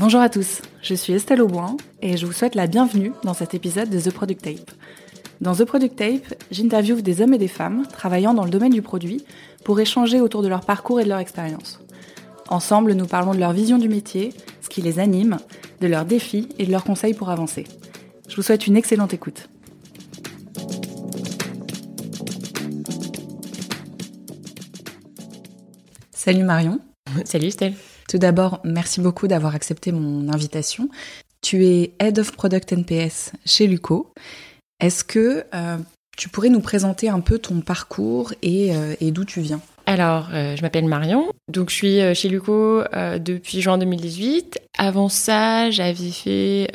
Bonjour à tous, je suis Estelle Auboin et je vous souhaite la bienvenue dans cet épisode de The Product Tape. Dans The Product Tape, j'interviewe des hommes et des femmes travaillant dans le domaine du produit pour échanger autour de leur parcours et de leur expérience. Ensemble, nous parlons de leur vision du métier, ce qui les anime, de leurs défis et de leurs conseils pour avancer. Je vous souhaite une excellente écoute. Salut Marion. Salut Stella. Tout d'abord, merci beaucoup d'avoir accepté mon invitation. Tu es Head of Product NPS chez Luco. Est-ce que euh, tu pourrais nous présenter un peu ton parcours et, euh, et d'où tu viens? Alors, euh, je m'appelle Marion, donc je suis euh, chez Luco euh, depuis juin 2018. Avant ça, j'avais fait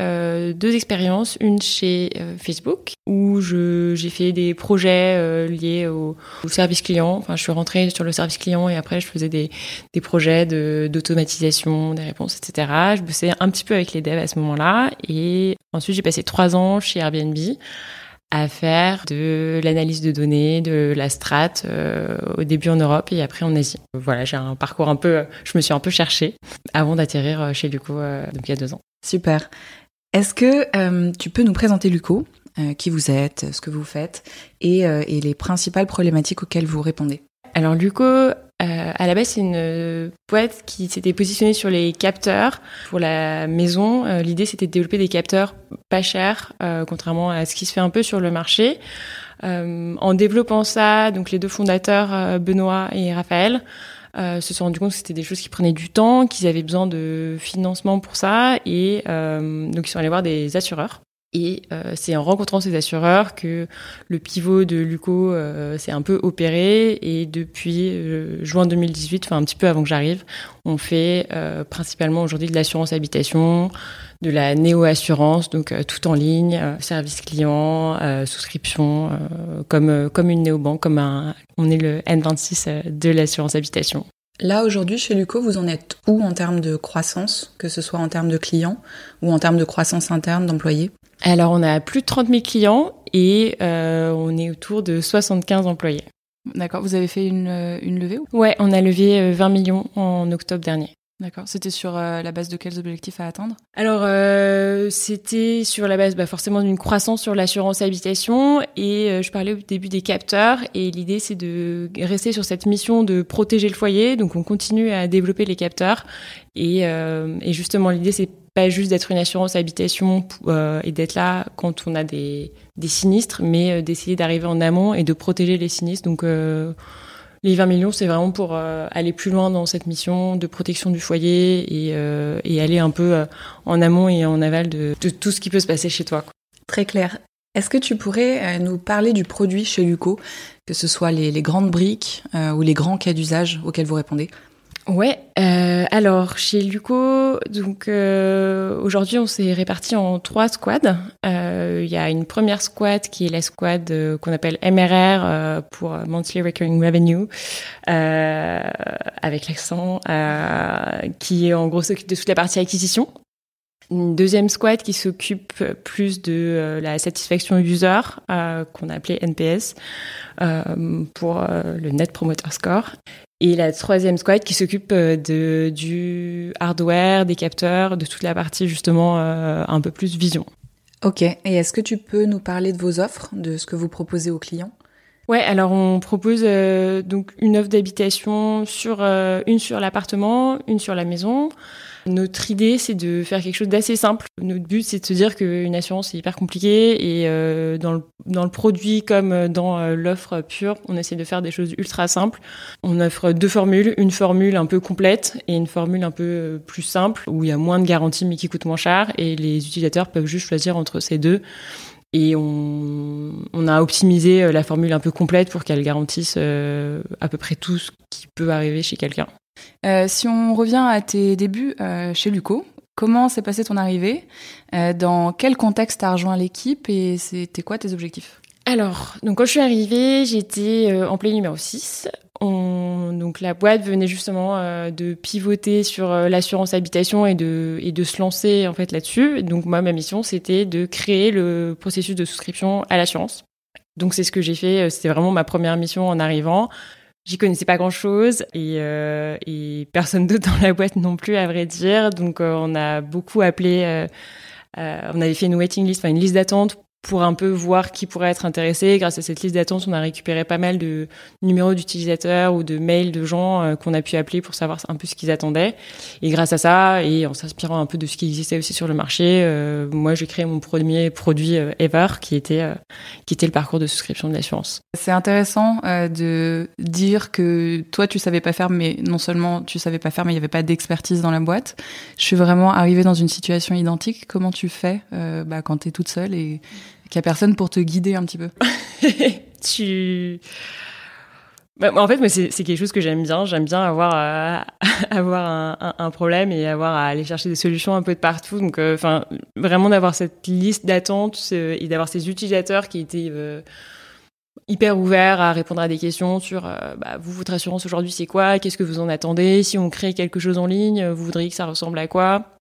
deux expériences, une chez Facebook où j'ai fait des projets liés au, service client. Enfin, je suis rentrée sur le service client et après je faisais des, des projets d'automatisation, des réponses, etc. Je bossais un petit peu avec les devs à ce moment-là et ensuite j'ai passé trois ans chez Airbnb à faire de l'analyse de données, de la strat, euh, au début en Europe et après en Asie. Voilà, j'ai un parcours un peu, je me suis un peu cherchée avant d'atterrir euh, chez Luco euh, depuis il y a deux ans. Super. Est-ce que tu peux nous présenter Luco, qui vous êtes, ce que vous faites et, et les principales problématiques auxquelles vous répondez? Alors Luco, euh, à la base, c'est une boîte qui s'était positionnée sur les capteurs pour la maison. Euh, L'idée, c'était de développer des capteurs pas euh, contrairement à ce qui se fait un peu sur le marché. Euh, en développant ça, donc les deux fondateurs, euh, Benoît et Raphaël, se sont rendus compte que c'était des choses qui prenaient du temps, qu'ils avaient besoin de financement pour ça, et donc ils sont allés voir des assureurs et c'est en rencontrant ces assureurs que le pivot de Luco s'est un peu opéré. Et depuis juin 2018, enfin un petit peu avant que j'arrive, on fait principalement aujourd'hui de l'assurance habitation, de la néo-assurance, donc tout en ligne, service client, souscription, comme comme une néobanque, comme un, on est le N26 de l'assurance habitation. Là, aujourd'hui, chez Luco, vous en êtes où en termes de croissance, que ce soit en termes de clients ou en termes de croissance interne d'employés? Alors, on a plus de 30 000 clients et euh, on est autour de 75 employés. D'accord. Vous avez fait une, une levée ou? Ouais, on a levé 20 euh, millions en octobre dernier. D'accord. C'était sur euh, la base de quels objectifs à atteindre? Alors, euh, c'était sur la base bah, forcément d'une croissance sur l'assurance habitation. Et euh, je parlais au début des capteurs. Et l'idée, c'est de rester sur cette mission de protéger le foyer. Donc, on continue à développer les capteurs. Et, justement, l'idée, c'est pas juste d'être une assurance habitation et d'être là quand on a des, des sinistres, mais d'essayer d'arriver en amont et de protéger les sinistres. Donc, les 20 millions, c'est vraiment pour euh, aller plus loin dans cette mission de protection du foyer et, euh, aller un peu euh, en amont et en aval de, tout ce qui peut se passer chez toi. Très clair. Est-ce que tu pourrais nous parler du produit chez Luco, que ce soit les grandes briques ou les grands cas d'usage auxquels vous répondez? Ouais, euh, alors chez Luco, donc euh, aujourd'hui on s'est réparti en trois squads. Euh, il y a une première squad qui est la squad qu'on appelle MRR pour Monthly Recurring Revenue, avec l'accent, qui en gros s'occupe de toute la partie acquisition. Une deuxième squad qui s'occupe plus de la satisfaction user, qu'on a appelé NPS, pour le Net Promoter Score. Et la troisième squad qui s'occupe euh, de, du hardware, des capteurs, de toute la partie justement euh, un peu plus vision. Ok, et est-ce que tu peux nous parler de vos offres, de ce que vous proposez aux clients? Ouais, alors on propose euh, donc une offre d'habitation sur une sur l'appartement, une sur la maison. Notre idée, c'est de faire quelque chose d'assez simple. Notre but, c'est de se dire qu'une assurance, c'est hyper compliqué et euh, dans, le, dans le produit comme dans euh, l'offre pure, on essaie de faire des choses ultra simples. On offre deux formules, une formule un peu complète et une formule un peu euh, plus simple où il y a moins de garanties mais qui coûte moins cher et les utilisateurs peuvent juste choisir entre ces deux. Et on, a optimisé la formule un peu complète pour qu'elle garantisse à peu près tout ce qui peut arriver chez quelqu'un. Euh, si on revient à tes débuts euh, chez Luco, comment s'est passée ton arrivée? Euh, Dans quel contexte as rejoint l'équipe et c'était quoi tes objectifs? Alors, donc quand je suis arrivée, j'étais employée numéro 6. On, donc la boîte venait justement de pivoter sur l'assurance habitation et de, et de se lancer en fait là-dessus. Donc moi, ma mission, c'était de créer le processus de souscription à l'assurance. Donc c'est ce que j'ai fait. C'était vraiment ma première mission en arrivant J'y connaissais pas grand chose et, euh, et personne d'autre dans la boîte non plus à vrai dire. Donc euh, on a beaucoup appelé, euh, euh, on avait fait une waiting list, enfin une liste d'attente pour un peu voir qui pourrait être intéressé. Grâce à cette liste d'attente, on a récupéré pas mal de numéros d'utilisateurs ou de mails de gens euh, qu'on a pu appeler pour savoir un peu ce qu'ils attendaient. Et grâce à ça, et en s'inspirant un peu de ce qui existait aussi sur le marché, euh, moi j'ai créé mon premier produit euh, ever, qui était euh, qui était le parcours de souscription de l'assurance. C'est intéressant de dire que toi tu savais pas faire, mais non seulement tu savais pas faire, mais il y avait pas d'expertise dans la boîte. Je suis vraiment arrivée dans une situation identique. Comment tu fais bah, quand tu es toute seule et qu'il y a personne pour te guider un petit peu bah, en fait, c'est quelque chose que j'aime bien. J'aime bien avoir euh, avoir un, problème et avoir à aller chercher des solutions un peu de partout. Donc, euh, vraiment d'avoir cette liste d'attente euh, et d'avoir ces utilisateurs qui étaient euh, hyper ouverts à répondre à des questions sur bah, vous votre assurance aujourd'hui c'est quoi? Qu'est-ce que vous en attendez? Si on crée quelque chose en ligne, vous voudriez que ça ressemble à quoi?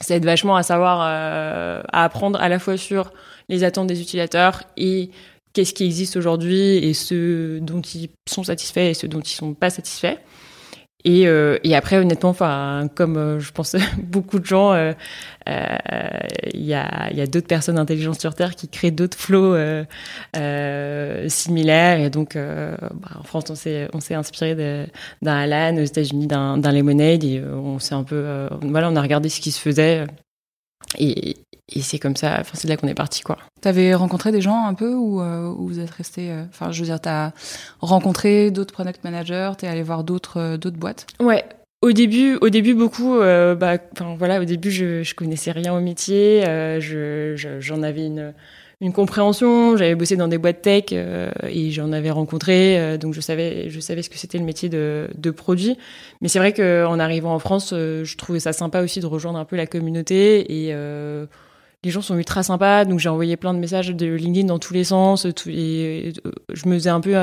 Ça aide vachement à savoir euh, à apprendre à la fois sur les attentes des utilisateurs et qu'est-ce qui existe aujourd'hui et ce dont ils sont satisfaits et ceux dont ils sont pas satisfaits. Et, euh, et après, honnêtement, enfin, comme euh, je pense beaucoup de gens, il euh, y a, y a d'autres personnes intelligentes sur Terre qui créent d'autres flows similaires. Et donc, bah, en France, on s'est on s'est inspiré d'un Alan, aux États-Unis d'un Lemonade, et on s'est un peu, voilà, on a regardé ce qui se faisait. Et, et c'est comme ça, enfin c'est de là qu'on est parti quoi. T'avais rencontré des gens un peu ou, euh, ou vous êtes resté, enfin je veux dire, t'as rencontré d'autres product managers, t'es allé voir d'autres euh, d'autres boîtes? Ouais. Au début, au début beaucoup, euh, bah, enfin voilà, au début je, je connaissais rien au métier, euh, je, j'en avais une une compréhension. J'avais bossé dans des boîtes tech euh, et j'en avais rencontré, euh, donc je savais, je savais ce que c'était le métier de, de produit. Mais c'est vrai qu'en arrivant en France, euh, je trouvais ça sympa aussi de rejoindre un peu la communauté et les gens sont ultra sympas. Donc j'ai envoyé plein de messages de LinkedIn dans tous les sens. Et, je me faisais un peu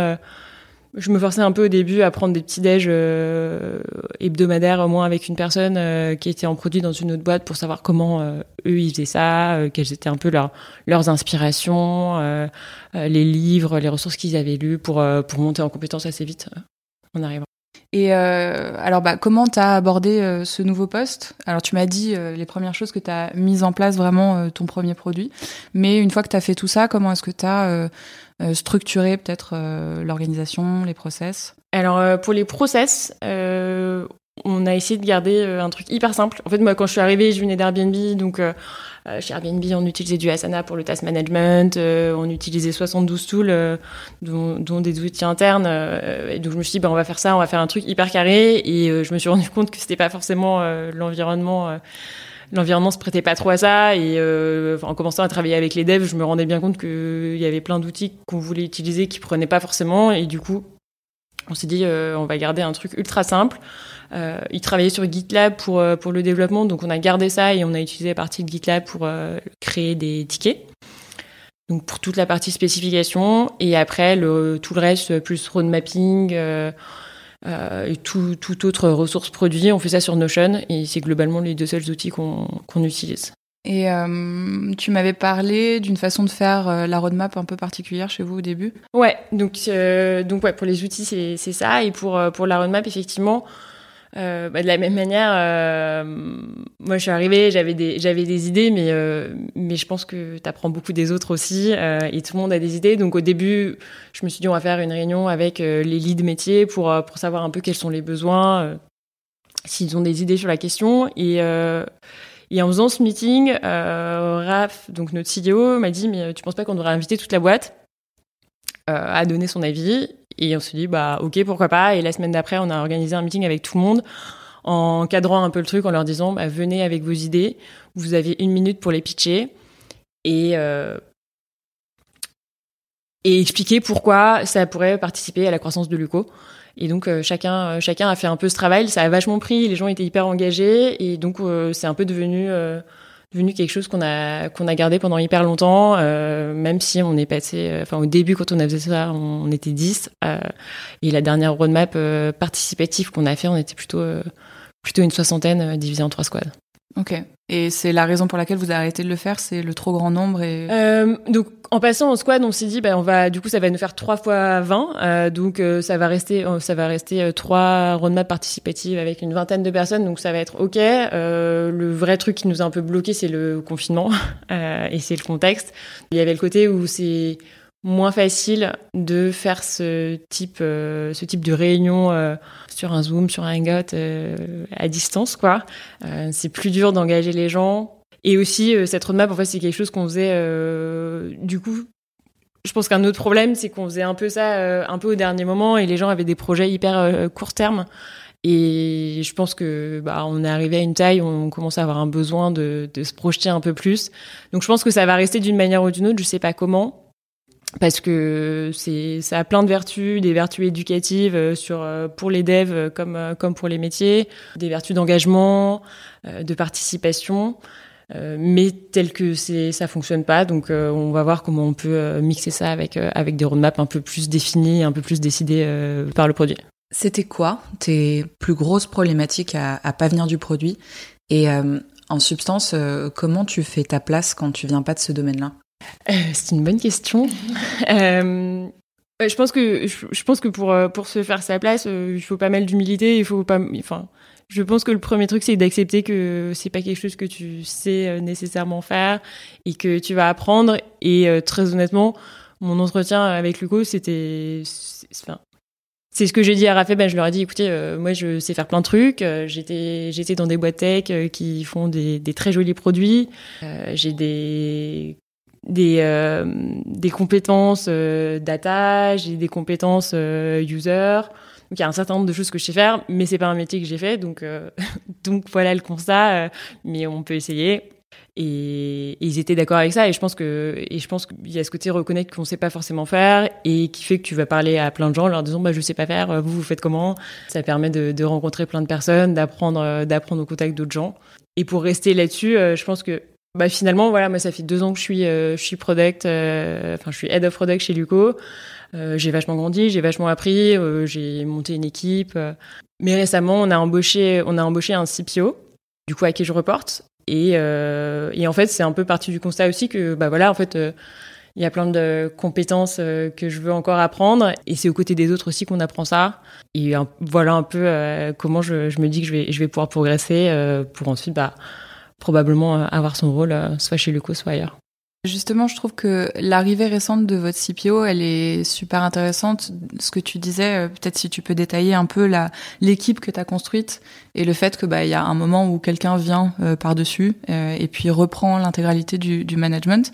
je me forçais un peu au début à prendre des petits déj euh, hebdomadaires au moins avec une personne euh, qui était en produit dans une autre boîte pour savoir comment euh, eux ils faisaient ça, euh, quelles étaient un peu leurs inspirations, euh, euh, les livres, les ressources qu'ils avaient lues pour pour monter en compétence assez vite en arrivant. Et alors, bah, comment tu as abordé ce nouveau poste? Alors, tu m'as dit les premières choses que tu as mises en place vraiment ton premier produit. Mais une fois que tu as fait tout ça, comment est-ce que tu as euh, structurer peut-être euh, l'organisation, les process? Alors euh, pour les process, on a essayé de garder un truc hyper simple. En fait, moi, quand je suis arrivée, je venais d'Airbnb, donc euh, chez Airbnb, on utilisait du Asana pour le task management, euh, on utilisait 72 tools, euh, dont, des outils internes. et donc, je me suis dit, bah, on va faire ça, on va faire un truc hyper carré. Et je me suis rendu compte que c'était pas forcément l'environnement l'environnement se prêtait pas trop à ça et euh, en commençant à travailler avec les devs, je me rendais bien compte qu'il y avait plein d'outils qu'on voulait utiliser qui prenaient pas forcément et du coup, on s'est dit euh, on va garder un truc ultra simple. Euh, ils travaillaient sur GitLab pour euh, pour le développement, donc on a gardé ça et on a utilisé la partie de GitLab pour euh, créer des tickets. Donc pour toute la partie spécification et après le tout le reste plus road mapping euh, euh, et tout, tout, autre ressource produit. On fait ça sur Notion et c'est globalement les deux seuls outils qu'on qu utilise. Et euh, tu m'avais parlé d'une façon de faire euh, la roadmap un peu particulière chez vous au début? Ouais, donc euh, donc ouais pour les outils c'est c'est ça et pour pour la roadmap effectivement euh, bah, de la même manière, euh, moi je suis arrivée, j'avais des, j'avais des idées, mais, euh, mais je pense que tu apprends beaucoup des autres aussi, euh, et tout le monde a des idées. Donc au début, je me suis dit, on va faire une réunion avec euh, les leads métiers pour, euh, pour savoir un peu quels sont les besoins, s'ils ont des idées sur la question. Et, et en faisant ce meeting, Raph, donc notre CEO, m'a dit, mais tu penses pas qu'on devrait inviter toute la boîte à donner son avis et on s'est dit, bah, ok, pourquoi pas. Et la semaine d'après, on a organisé un meeting avec tout le monde en cadrant un peu le truc, en leur disant, bah, venez avec vos idées. Vous avez une minute pour les pitcher. Et, euh, et expliquer pourquoi ça pourrait participer à la croissance de Luco. Et donc euh, chacun euh, chacun a fait un peu ce travail, ça a vachement pris, les gens étaient hyper engagés et donc c'est un peu devenu devenu quelque chose qu'on a qu'on a gardé pendant hyper longtemps, euh, même si on est passé, euh, enfin au début quand on a fait ça, on, était 10, euh, et la dernière roadmap participative qu'on a fait, on était plutôt plutôt une soixantaine divisée en trois squads. Ok. Et c'est la raison pour laquelle vous avez arrêté de le faire, c'est le trop grand nombre et. Euh, donc en passant en squad, on s'est dit, bah, on va, du coup, ça va nous faire 3 fois 20, euh, donc euh, ça va rester, euh, ça va rester trois roadmaps participatives avec une vingtaine de personnes, donc ça va être ok. le vrai truc qui nous a un peu bloqué, c'est le confinement et c'est le contexte. Il y avait le côté où c'est moins facile de faire ce type, euh, ce type de réunion euh, sur un Zoom, sur un Hangout euh, à distance, quoi. c'est plus dur d'engager les gens. Et aussi, cette roadmap, en fait, c'est quelque chose qu'on faisait, du coup, je pense qu'un autre problème, c'est qu'on faisait un peu ça un peu au dernier moment et les gens avaient des projets hyper court terme. Et je pense que bah, on est arrivé à une taille où on commence à avoir un besoin de, de se projeter un peu plus. Donc je pense que ça va rester d'une manière ou d'une autre, je sais pas comment parce que c'est ça a plein de vertus, des vertus éducatives euh, sur euh, pour les devs euh, comme comme pour les métiers, des vertus d'engagement, de participation. mais tel que c'est ça fonctionne pas donc on va voir comment on peut mixer ça avec avec des roadmaps un peu plus définis un peu plus décidés par le produit c'était quoi tes plus grosses problématiques à, à pas venir du produit? Et en substance comment tu fais ta place quand tu viens pas de ce domaine là euh, c'est une bonne question. euh, je pense que je, pense que pour euh, pour se faire sa place, il faut pas mal d'humilité. Il faut pas, enfin, je pense que le premier truc c'est d'accepter que c'est pas quelque chose que tu sais nécessairement faire et que tu vas apprendre. Et très honnêtement, mon entretien avec Luco, c'était, enfin, c'est ce que j'ai dit à Raphaël. Ben, je leur ai dit, écoutez, moi, je sais faire plein de trucs. j'étais, j'étais dans des boîtes tech qui font des, des très jolis produits. j'ai des des, euh, des compétences euh, data, j'ai des compétences euh, user. Donc il y a un certain nombre de choses que je sais faire, mais c'est pas un métier que j'ai fait, donc donc voilà le constat. mais on peut essayer. Et, ils étaient d'accord avec ça. Et je pense que et je pense qu'il y a ce côté reconnaître qu'on sait pas forcément faire et qui fait que tu vas parler à plein de gens, en leur disant bah je sais pas faire, vous vous faites comment? Ça permet de, de rencontrer plein de personnes, d'apprendre d'apprendre au contact d'autres gens. Et pour rester là-dessus, je pense que bah finalement voilà moi ça fait deux ans que je suis euh, je suis product euh, enfin je suis head of product chez Luco. Euh, j'ai vachement grandi j'ai vachement appris j'ai monté une équipe. Mais récemment on a embauché on a embauché un CPO du coup à qui je reporte. Et et en fait c'est un peu parti du constat aussi que bah voilà en fait il y a plein de compétences que je veux encore apprendre. Et c'est aux côtés des autres aussi qu'on apprend ça. Et voilà un peu comment je, je me dis que je vais je vais pouvoir progresser pour ensuite bah probablement euh, avoir son rôle euh, soit chez Luco, soit ailleurs. Justement, je trouve que l'arrivée récente de votre CPO, elle est super intéressante. Ce que tu disais, euh, peut-être si tu peux détailler un peu la l'équipe que tu as construite et le fait que bah il y a un moment où quelqu'un vient par-dessus et puis reprend l'intégralité du, du, management.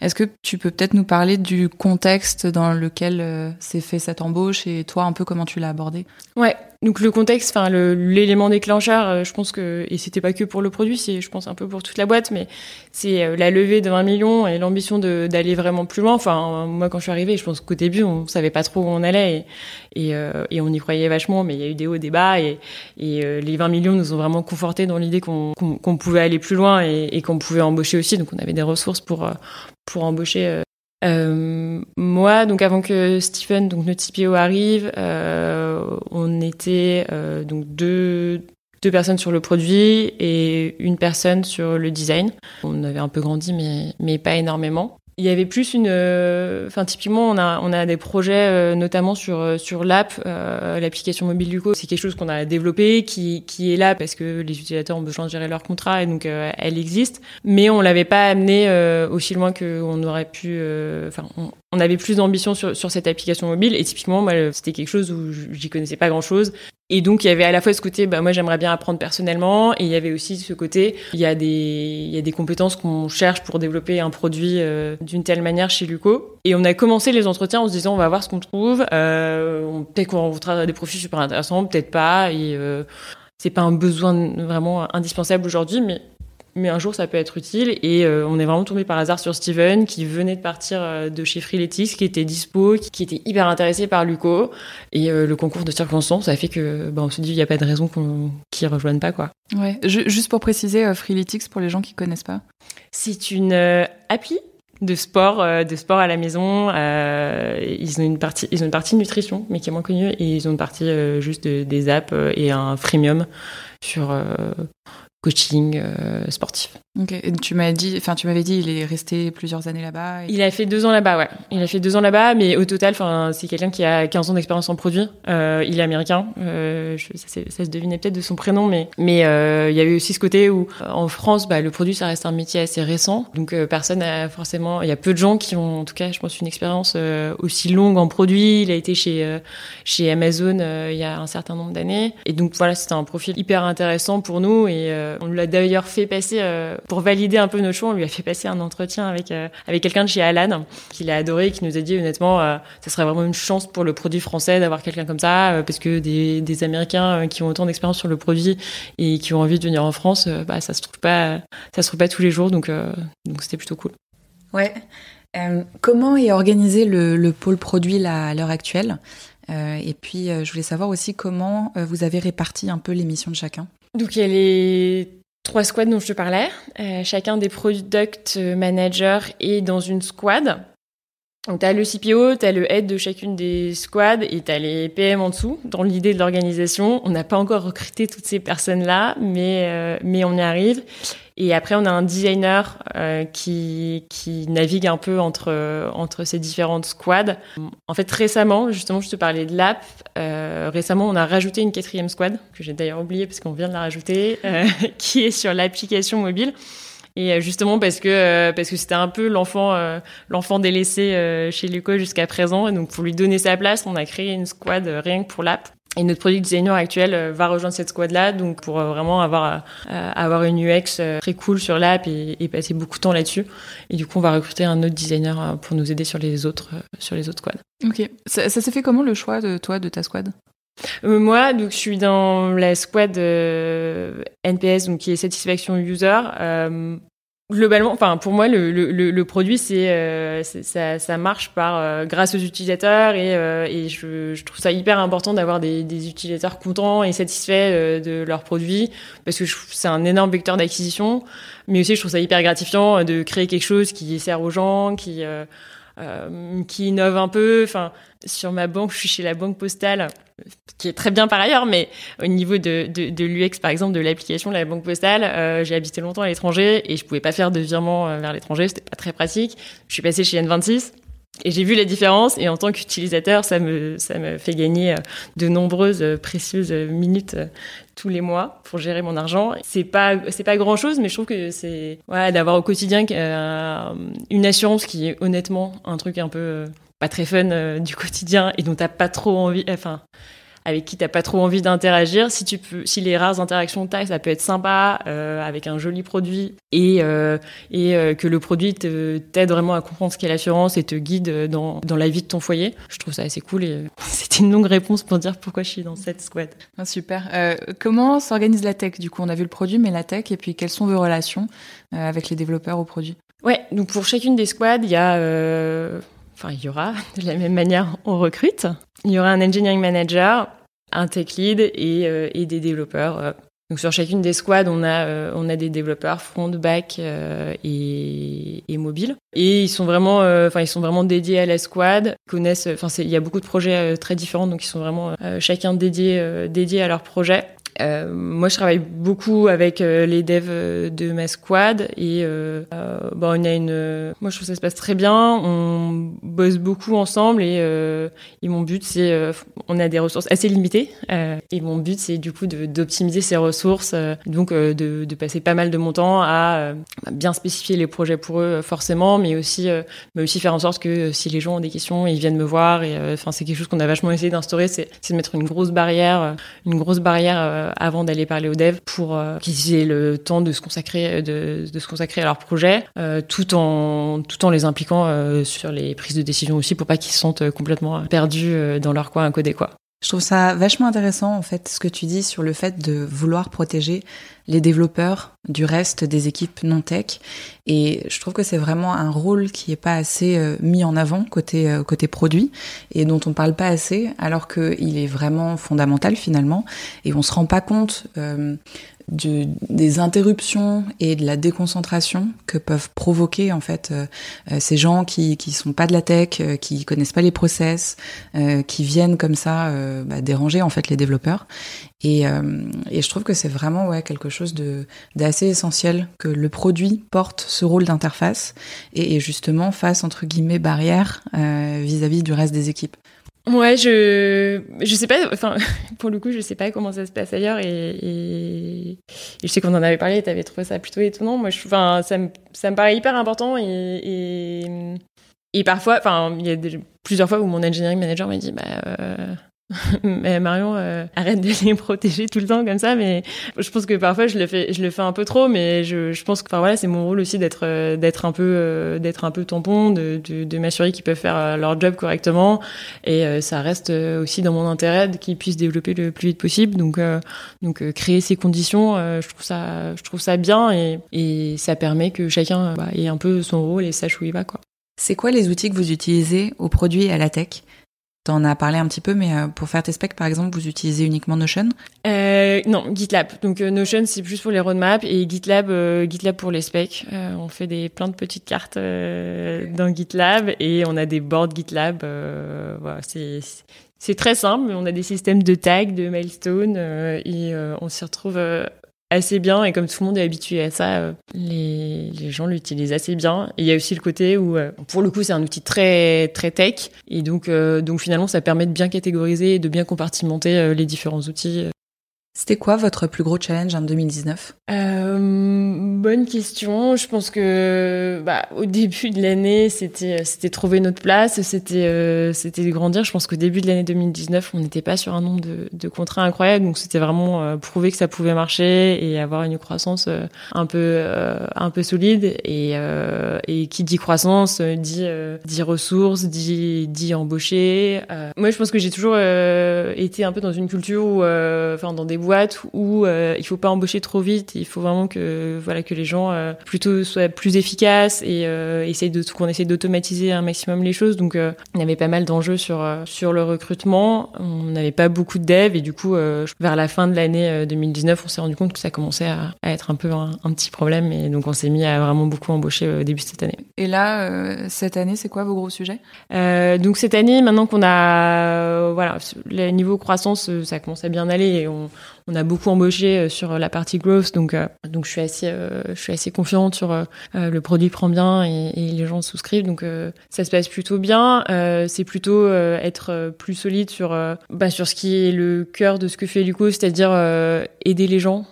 Est-ce que tu peux peut-être nous parler du contexte dans lequel s'est fait cette embauche et toi un peu comment tu l'as abordé? Ouais, donc le contexte, enfin l'élément déclencheur, euh, je pense que et c'était pas que pour le produit, c'est je pense un peu pour toute la boîte, mais c'est euh, la levée de 20 millions et l'ambition d'aller vraiment plus loin. Enfin moi quand je suis arrivée, je pense qu'au début on savait pas trop où on allait et, et, euh, et, on y croyait vachement, mais il y a eu des hauts, des bas et, et les 20 millions nous ont vraiment conforté dans l'idée qu'on qu'on pouvait aller plus loin et, et qu'on pouvait embaucher aussi. Donc on avait des ressources pour pour embaucher euh, moi, donc avant que Stephen, donc notre CPO arrive, euh, on était euh, donc deux deux personnes sur le produit et une personne sur le design. On avait un peu grandi, mais mais pas énormément. Il y avait plus une, euh, enfin typiquement on a on a des projets euh, notamment sur euh, sur l'app, l'application mobile du co. C'est quelque chose qu'on a développé, qui qui est là parce que les utilisateurs ont besoin de gérer leur contrat et donc elle existe. Mais on l'avait pas amené aussi loin qu'on aurait pu. Enfin on, avait plus d'ambition sur sur cette application mobile et typiquement moi c'était quelque chose où j'y connaissais pas grand chose et donc il y avait à la fois ce côté, bah moi j'aimerais bien apprendre personnellement, et il y avait aussi ce côté, il y a des, il y a des compétences qu'on cherche pour développer un produit euh, d'une telle manière chez Luco. Et on a commencé les entretiens en se disant on va voir ce qu'on trouve, euh, peut-être qu'on rencontrera des profils super intéressants, peut-être pas, et euh, c'est pas un besoin vraiment indispensable aujourd'hui, mais mais un jour ça peut être utile. Et euh, on est vraiment tombé par hasard sur Steven qui venait de partir euh, de chez Freeletics qui était dispo qui, était hyper intéressé par Luco. Et euh, le concours de circonstances ça a fait que bah, on se dit il n'y a pas de raison qu'on qu'ils rejoignent pas quoi. Ouais. Juste pour préciser Freeletics pour les gens qui connaissent pas. C'est une appli de sport de sport à la maison. Ils ont une partie ils ont une partie nutrition mais qui est moins connue. Et ils ont une partie juste des apps et un freemium sur coaching sportif. Ok. Et tu m'as dit, enfin, tu m'avais dit, il est resté plusieurs années là-bas. Il a fait deux ans là-bas, ouais. Il a fait deux ans là-bas, mais au total, enfin, c'est quelqu'un qui a 15 ans d'expérience en produit. Euh, il est américain. Euh, je, ça, ça, se devinait peut-être de son prénom, mais mais euh, il y avait aussi ce côté où en France, bah, le produit, ça reste un métier assez récent, donc euh, personne n'a forcément. Il y a peu de gens qui ont, en tout cas, je pense, une expérience euh, aussi longue en produit. Il a été chez chez Amazon il y a un certain nombre d'années, et donc voilà, c'était un profil hyper intéressant pour nous, et on l'a d'ailleurs fait passer pour valider un peu nos choix, on lui a fait passer un entretien avec euh, avec quelqu'un de chez Alan qu'il a adoré, qui nous a dit honnêtement, euh, ça serait vraiment une chance pour le produit français d'avoir quelqu'un comme ça, euh, parce que des, des Américains qui ont autant d'expérience sur le produit et qui ont envie de venir en France, bah ça se trouve pas, ça se trouve pas tous les jours, donc donc c'était plutôt cool. Ouais. comment est organisé le, le pôle produit là, à l'heure actuelle? Et puis je voulais savoir aussi comment vous avez réparti un peu les missions de chacun? Donc il y a les trois squads dont je te parlais. Euh, chacun des product managers est dans une squad. Donc, tu as le CPO, tu as le head de chacune des squads et tu as les PM en dessous. Dans l'idée de l'organisation, on n'a pas encore recruté toutes ces personnes-là, mais, euh, mais on y arrive. Et après, on a un designer euh, qui, qui navigue un peu entre, entre ces différentes squads. En fait, récemment, justement, je te parlais de l'app. Euh, récemment, on a rajouté une quatrième squad, que j'ai d'ailleurs oublié parce qu'on vient de la rajouter, euh, qui est sur l'application mobile. Et euh, justement parce que euh, parce que c'était un peu l'enfant euh, l'enfant délaissé chez Luco jusqu'à présent et donc pour lui donner sa place on a créé une squad rien que pour l'app et notre product designer actuel va rejoindre cette squad-là, donc pour vraiment avoir avoir une UX très cool sur l'app et, et, passer beaucoup de temps là-dessus. Et du coup, on va recruter un autre designer pour nous aider sur les autres sur les autres squads. Ok. Ça, ça s'est fait comment le choix de toi de ta squad? Moi, donc je suis dans la squad NPS, donc qui est satisfaction user. Globalement, enfin pour moi le, produit c'est euh, ça, marche par euh, grâce aux utilisateurs et, euh, je, trouve ça hyper important d'avoir des, des, utilisateurs contents et satisfaits de leurs produits parce que c'est un énorme vecteur d'acquisition, mais aussi je trouve ça hyper gratifiant de créer quelque chose qui sert aux gens, qui qui innove un peu. Enfin sur ma banque, je suis chez la banque postale qui est très bien par ailleurs, mais au niveau de, de, de l'UX, par exemple, de l'application de la banque postale, euh, j'ai habité longtemps à l'étranger et je pouvais pas faire de virement euh, vers l'étranger, c'était pas très pratique. Je suis passée chez N26 et j'ai vu la différence et en tant qu'utilisateur, ça me, ça me fait gagner euh, de nombreuses précieuses minutes tous les mois pour gérer mon argent. C'est pas, c'est pas grand chose, mais je trouve que c'est, d'avoir au quotidien une assurance qui est honnêtement un truc un peu pas très fun euh, du quotidien et dont t'as pas trop envie, enfin, avec qui t'as pas trop envie d'interagir. Si tu peux, si les rares interactions que ça peut être sympa euh, avec un joli produit et euh, et que le produit t'aide vraiment à comprendre ce qu'est l'assurance et te guide dans dans la vie de ton foyer. Je trouve ça assez cool et c'était une longue réponse pour dire pourquoi je suis dans cette squad. Ah, super. comment s'organise la tech? Du coup, on a vu le produit, mais la tech et puis quelles sont vos relations avec les développeurs au produit? Ouais, donc pour chacune des squads, il y a enfin il y aura, de la même manière on recrute, il y aura un engineering manager, un tech lead et, euh, et des développeurs. Euh. Donc sur chacune des squads, on a euh, on a des développeurs front, back et, et mobile. Et ils sont vraiment enfin ils sont vraiment dédiés à la squad, connaissent enfin il y a beaucoup de projets très différents donc ils sont vraiment chacun dédiés dédiés à leur projet. Euh, moi, je travaille beaucoup avec euh, les devs euh, de ma squad et euh, bon, on a une. Moi, je trouve que ça se passe très bien. On bosse beaucoup ensemble et, et mon but, c'est, on a des ressources assez limitées et mon but, c'est du coup d'optimiser ces ressources, donc de, de, passer pas mal de mon temps à bien spécifier les projets pour eux, forcément, mais aussi, mais aussi faire en sorte que si les gens ont des questions, ils viennent me voir. Et enfin, c'est quelque chose qu'on a vachement essayé d'instaurer, c'est, de mettre une grosse barrière, une grosse barrière euh, avant d'aller parler aux devs pour euh, qu'ils aient le temps de se consacrer de, de se consacrer à leur projet euh, tout en tout en les impliquant sur les prises de décision aussi pour pas qu'ils se sentent complètement perdus dans leur coin à coder quoi. Je trouve ça vachement intéressant en fait ce que tu dis sur le fait de vouloir protéger les développeurs du reste des équipes non tech et je trouve que c'est vraiment un rôle qui est pas assez euh, mis en avant côté euh, côté produit et dont on parle pas assez alors qu'il est vraiment fondamental finalement. Et on se rend pas compte euh, des interruptions et de la déconcentration que peuvent provoquer en fait euh, euh, ces gens qui qui sont pas de la tech, euh, qui connaissent pas les process, qui viennent comme ça bah, déranger en fait les développeurs. Et, et je trouve que c'est vraiment ouais quelque chose de d'assez essentiel que le produit porte ce rôle d'interface et, et, justement fasse entre guillemets barrière vis-à-vis -vis du reste des équipes. Ouais, je je sais pas. Enfin, pour le coup, je sais pas comment ça se passe ailleurs et, je sais qu'on en avait parlé. T'avais trouvé ça plutôt étonnant. Moi, je, enfin, ça me ça me paraît hyper important et et, et parfois, enfin, il y a plusieurs fois où mon engineering manager m'a dit, bah, euh, mais Marion, euh, arrête de les protéger tout le temps comme ça. Mais je pense que parfois je le fais, un peu trop. Mais je, pense que, enfin voilà, c'est mon rôle aussi d'être, euh, d'être un peu, euh, un peu tampon, de, m'assurer qu'ils peuvent faire leur job correctement. Et ça reste aussi dans mon intérêt qu'ils puissent développer le plus vite possible. Donc, créer ces conditions, je trouve ça, bien et, ça permet que chacun bah, ait un peu son rôle et sache où il va, quoi. C'est quoi les outils que vous utilisez au produit et à la tech? T'en as parlé un petit peu, mais euh, pour faire tes specs, par exemple, vous utilisez uniquement Notion? Euh, Non, GitLab. Donc euh, Notion, c'est plus pour les roadmaps et GitLab, GitLab pour les specs. on fait des plein de petites cartes dans GitLab et on a des boards GitLab. voilà, c'est c'est très simple, on a des systèmes de tags, de milestones et on s'y retrouve assez bien et comme tout le monde est habitué à ça, euh, les, les gens l'utilisent assez bien. Il y a aussi le côté où, euh, pour le coup, c'est un outil très très tech et donc euh, donc finalement ça permet de bien catégoriser et de bien compartimenter les différents outils c'était quoi votre plus gros challenge en 2019 euh, Bonne question. Je pense que bah, au début de l'année, c'était c'était trouver notre place, c'était euh, c'était grandir. Je pense qu'au début de l'année 2019, on n'était pas sur un nombre de, de contrats incroyables, donc c'était vraiment euh, prouver que ça pouvait marcher et avoir une croissance euh, un peu euh, un peu solide. Et, et qui dit croissance dit dit ressources, dit dit embaucher. moi, je pense que j'ai toujours été un peu dans une culture où, enfin, dans des boîte où euh, il faut pas embaucher trop vite. Il faut vraiment que voilà que les gens euh, plutôt soient plus efficaces et euh, de qu'on essaye d'automatiser un maximum les choses. Donc euh, il y avait pas mal d'enjeux sur euh, sur le recrutement. On n'avait pas beaucoup de devs et du coup vers la fin de l'année 2019, on s'est rendu compte que ça commençait à, à être un peu un, un, petit problème et donc on s'est mis à vraiment beaucoup embaucher au début de cette année. Et là cette année, c'est quoi vos gros sujets? Donc cette année, maintenant qu'on a voilà le niveau croissance, ça commence à bien aller et on on a beaucoup embauché euh, sur la partie growth, donc euh, donc je suis assez euh, je confiante sur le produit prend bien et, les gens souscrivent, donc ça se passe plutôt bien. c'est plutôt être plus solide sur bah, sur ce qui est le cœur de ce que fait Luco, c'est-à-dire aider les gens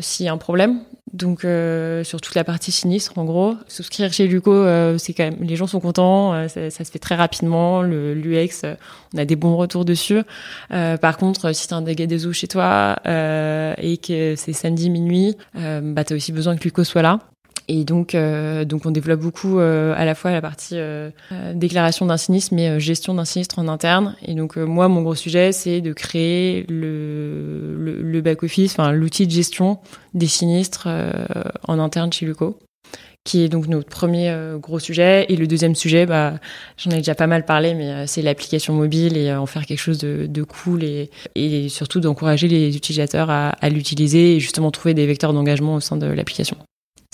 s'il y a un problème. Donc euh, sur toute la partie sinistre, en gros, souscrire chez Luco, euh, c'est quand même les gens sont contents, euh, ça, se fait très rapidement. Le l'UX, on a des bons retours dessus. par contre, si t'as un dégât des eaux chez toi et que c'est samedi minuit, bah t'as aussi besoin que Luco soit là. Et donc, euh, donc on développe beaucoup euh, à la fois la partie euh, déclaration d'un sinistre, mais gestion d'un sinistre en interne. Et donc moi, mon gros sujet, c'est de créer le, le, le back-office, enfin l'outil de gestion des sinistres en interne chez Luco qui est donc notre premier gros sujet. Et le deuxième sujet, bah, j'en ai déjà pas mal parlé, mais c'est l'application mobile et en faire quelque chose de, de cool et, et surtout d'encourager les utilisateurs à, à l'utiliser et justement trouver des vecteurs d'engagement au sein de l'application.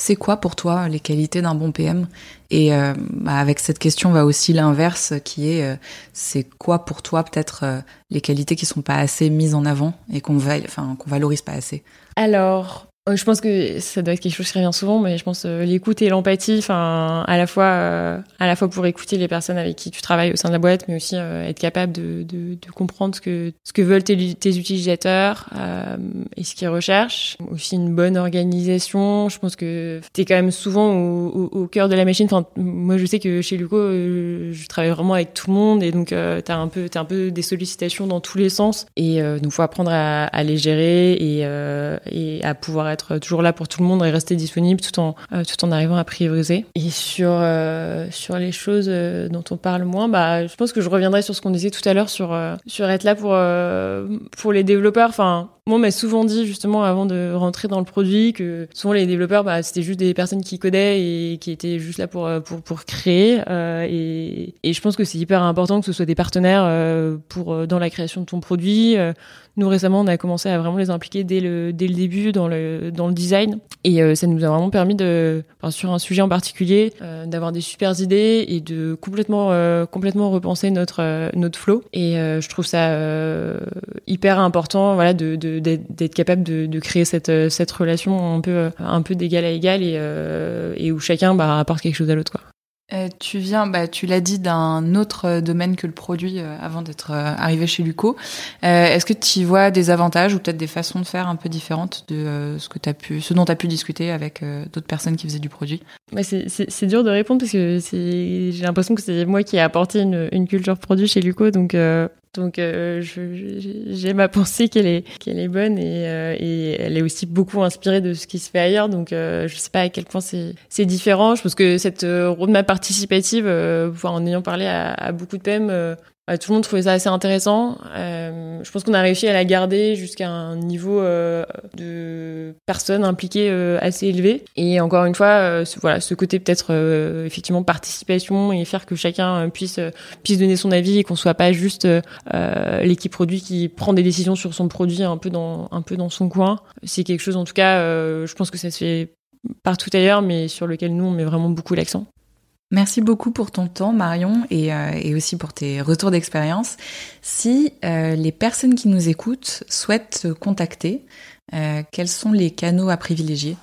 C'est quoi pour toi les qualités d'un bon PM Et euh, bah, avec cette question va aussi l'inverse qui est euh, c'est quoi pour toi peut-être euh, les qualités qui sont pas assez mises en avant et qu'on enfin qu'on valorise pas assez? Alors je pense que ça doit être quelque chose qui revient souvent, mais je pense euh, l'écoute et l'empathie, enfin à la fois euh, à la fois pour écouter les personnes avec qui tu travailles au sein de la boîte, mais aussi être capable de, de, de, comprendre ce que ce que veulent tes, tes utilisateurs et ce qu'ils recherchent. Aussi une bonne organisation. Je pense que tu es quand même souvent au, au, cœur de la machine. Enfin, moi je sais que chez Luco, je travaille vraiment avec tout le monde et donc t'as un peu t'as un peu des sollicitations dans tous les sens et donc faut apprendre à, à les gérer et, et à pouvoir être toujours là pour tout le monde et rester disponible tout en, euh, tout en arrivant à prioriser. Et sur, euh, sur les choses euh, dont on parle moins, bah, je pense que je reviendrai sur ce qu'on disait tout à l'heure sur, sur être là pour, pour les développeurs. Enfin, Moi, on m'a souvent dit justement avant de rentrer dans le produit que souvent les développeurs, bah, c'était juste des personnes qui codaient et qui étaient juste là pour pour pour créer. Et, et je pense que c'est hyper important que ce soit des partenaires pour dans la création de ton produit. Nous récemment, on a commencé à vraiment les impliquer dès le dès le début dans le dans le design et ça nous a vraiment permis de enfin, sur un sujet en particulier d'avoir des super idées et de complètement complètement repenser notre notre flow. Et je trouve ça hyper important, voilà, de d'être capable de, de, créer cette, cette relation un peu, un peu d'égal à égal et, euh, et où chacun bah, apporte quelque chose à l'autre. Quoi. Euh, tu viens, bah, tu l'as dit, d'un autre euh, domaine que le produit euh, avant d'être arrivé chez Luco. Est-ce que tu vois des avantages ou peut-être des façons de faire un peu différentes de ce que as pu, ce dont tu as pu discuter avec d'autres personnes qui faisaient du produit? Bah C'est dur de répondre parce que j'ai l'impression que c'est moi qui ai apporté une, une, culture produit chez Luco, donc donc euh, j'aime à penser qu'elle est qu'elle est bonne et, euh, et, elle est aussi beaucoup inspirée de ce qui se fait ailleurs. Donc euh, je sais pas à quel point c'est c'est différent. Je pense que cette euh, roadmap participative, euh, en ayant parlé à, à beaucoup de PM, tout le monde trouvait ça assez intéressant. Euh, je pense qu'on a réussi à la garder jusqu'à un niveau euh, de personnes impliquées euh, assez élevé. Et encore une fois, ce, voilà, ce côté peut-être effectivement participation et faire que chacun puisse puisse donner son avis et qu'on soit pas juste l'équipe produit qui prend des décisions sur son produit un peu dans un peu dans son coin. C'est quelque chose en tout cas, je pense que ça se fait partout ailleurs, mais sur lequel nous on met vraiment beaucoup l'accent. Merci beaucoup pour ton temps, Marion, et, euh, et aussi pour tes retours d'expérience. Si euh, les personnes qui nous écoutent souhaitent te contacter, euh, quels sont les canaux à privilégier?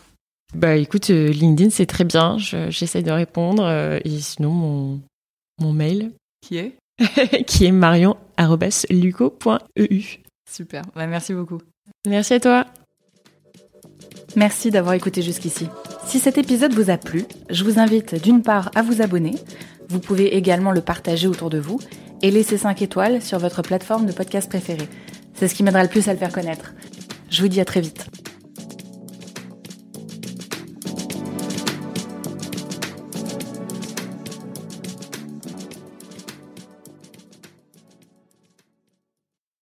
Bah écoute, LinkedIn c'est très bien, j'essaie de répondre, et sinon mon, mon mail. Qui est? Qui est marion.luco.eu. Super, bah, merci beaucoup. Merci à toi. Merci d'avoir écouté jusqu'ici. Si cet épisode vous a plu, je vous invite d'une part à vous abonner, vous pouvez également le partager autour de vous et laisser 5 étoiles sur votre plateforme de podcast préférée. C'est ce qui m'aidera le plus à le faire connaître. Je vous dis à très vite.